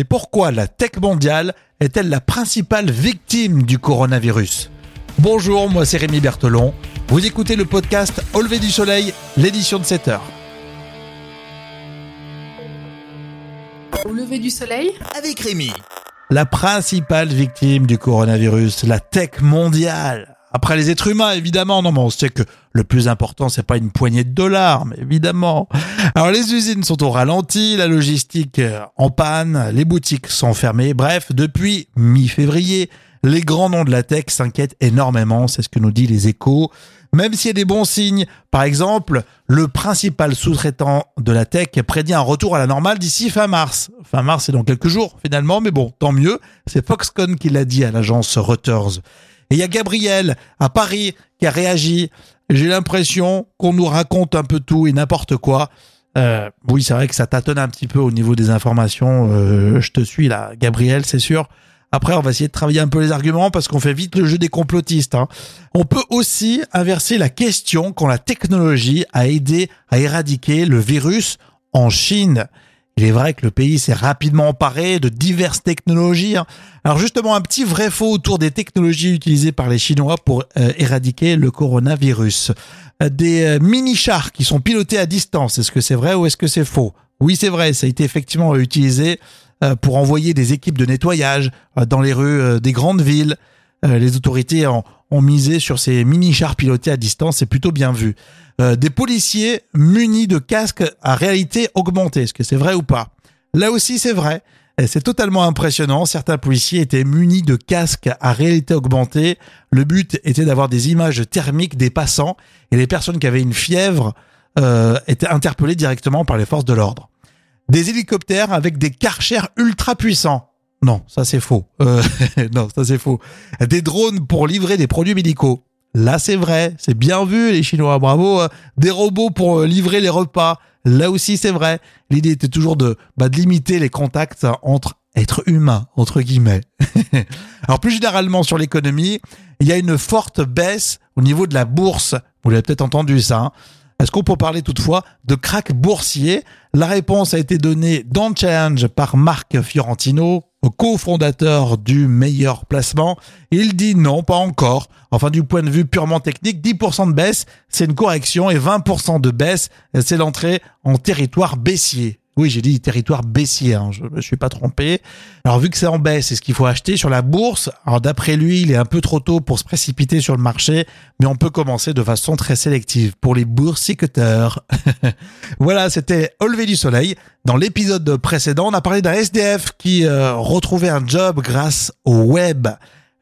Mais pourquoi la tech mondiale est-elle la principale victime du coronavirus? Bonjour, moi c'est Rémi Berthelon. Vous écoutez le podcast Au lever du soleil, l'édition de 7 heures. Au lever du soleil? Avec Rémi. La principale victime du coronavirus, la tech mondiale. Après les êtres humains, évidemment, non, mais on sait que le plus important, c'est pas une poignée de dollars, mais évidemment. Alors les usines sont au ralenti, la logistique euh, en panne, les boutiques sont fermées. Bref, depuis mi-février, les grands noms de la tech s'inquiètent énormément, c'est ce que nous dit les échos. Même s'il y a des bons signes, par exemple, le principal sous-traitant de la tech prédit un retour à la normale d'ici fin mars. Fin mars, c'est dans quelques jours finalement, mais bon, tant mieux. C'est Foxconn qui l'a dit à l'agence Reuters. Et il y a Gabriel à Paris qui a réagi. J'ai l'impression qu'on nous raconte un peu tout et n'importe quoi. Euh, oui, c'est vrai que ça tâtonne un petit peu au niveau des informations. Euh, je te suis là, Gabriel, c'est sûr. Après, on va essayer de travailler un peu les arguments parce qu'on fait vite le jeu des complotistes. Hein. On peut aussi inverser la question quand la technologie a aidé à éradiquer le virus en Chine. Il est vrai que le pays s'est rapidement emparé de diverses technologies. Hein. Alors justement, un petit vrai faux autour des technologies utilisées par les Chinois pour euh, éradiquer le coronavirus. Euh, des euh, mini-chars qui sont pilotés à distance, est-ce que c'est vrai ou est-ce que c'est faux? Oui, c'est vrai, ça a été effectivement utilisé pour envoyer des équipes de nettoyage dans les rues des grandes villes. Les autorités ont, ont misé sur ces mini-chars pilotés à distance, c'est plutôt bien vu. Euh, des policiers munis de casques à réalité augmentée, est-ce que c'est vrai ou pas? Là aussi c'est vrai, c'est totalement impressionnant, certains policiers étaient munis de casques à réalité augmentée, le but était d'avoir des images thermiques des passants. Et les personnes qui avaient une fièvre euh, étaient interpellées directement par les forces de l'ordre. Des hélicoptères avec des karchers ultra puissants, non, ça c'est faux. Euh, non, ça c'est faux. Des drones pour livrer des produits médicaux. Là c'est vrai, c'est bien vu les Chinois, bravo. Des robots pour euh, livrer les repas. Là aussi c'est vrai. L'idée était toujours de, bah, de limiter les contacts entre êtres humains, entre guillemets. Alors plus généralement sur l'économie, il y a une forte baisse au niveau de la bourse. Vous l'avez peut-être entendu ça. Hein. Est-ce qu'on peut parler toutefois de crack boursier? La réponse a été donnée dans le challenge par Marc Fiorentino, cofondateur du meilleur placement. Il dit non, pas encore. Enfin, du point de vue purement technique, 10% de baisse, c'est une correction et 20% de baisse, c'est l'entrée en territoire baissier. Oui, j'ai dit territoire baissier, hein, je me suis pas trompé. Alors vu que c'est en baisse, c'est ce qu'il faut acheter sur la bourse. Alors d'après lui, il est un peu trop tôt pour se précipiter sur le marché, mais on peut commencer de façon très sélective pour les boursicoteurs. voilà, c'était Au lever du soleil. Dans l'épisode précédent, on a parlé d'un SDF qui euh, retrouvait un job grâce au web.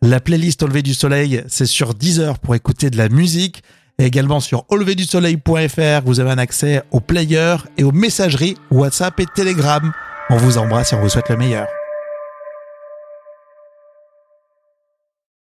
La playlist Au lever du soleil, c'est sur 10 heures pour écouter de la musique. Et également sur auleverdusoleil.fr, vous avez un accès aux players et aux messageries WhatsApp et Telegram. On vous embrasse et on vous souhaite le meilleur.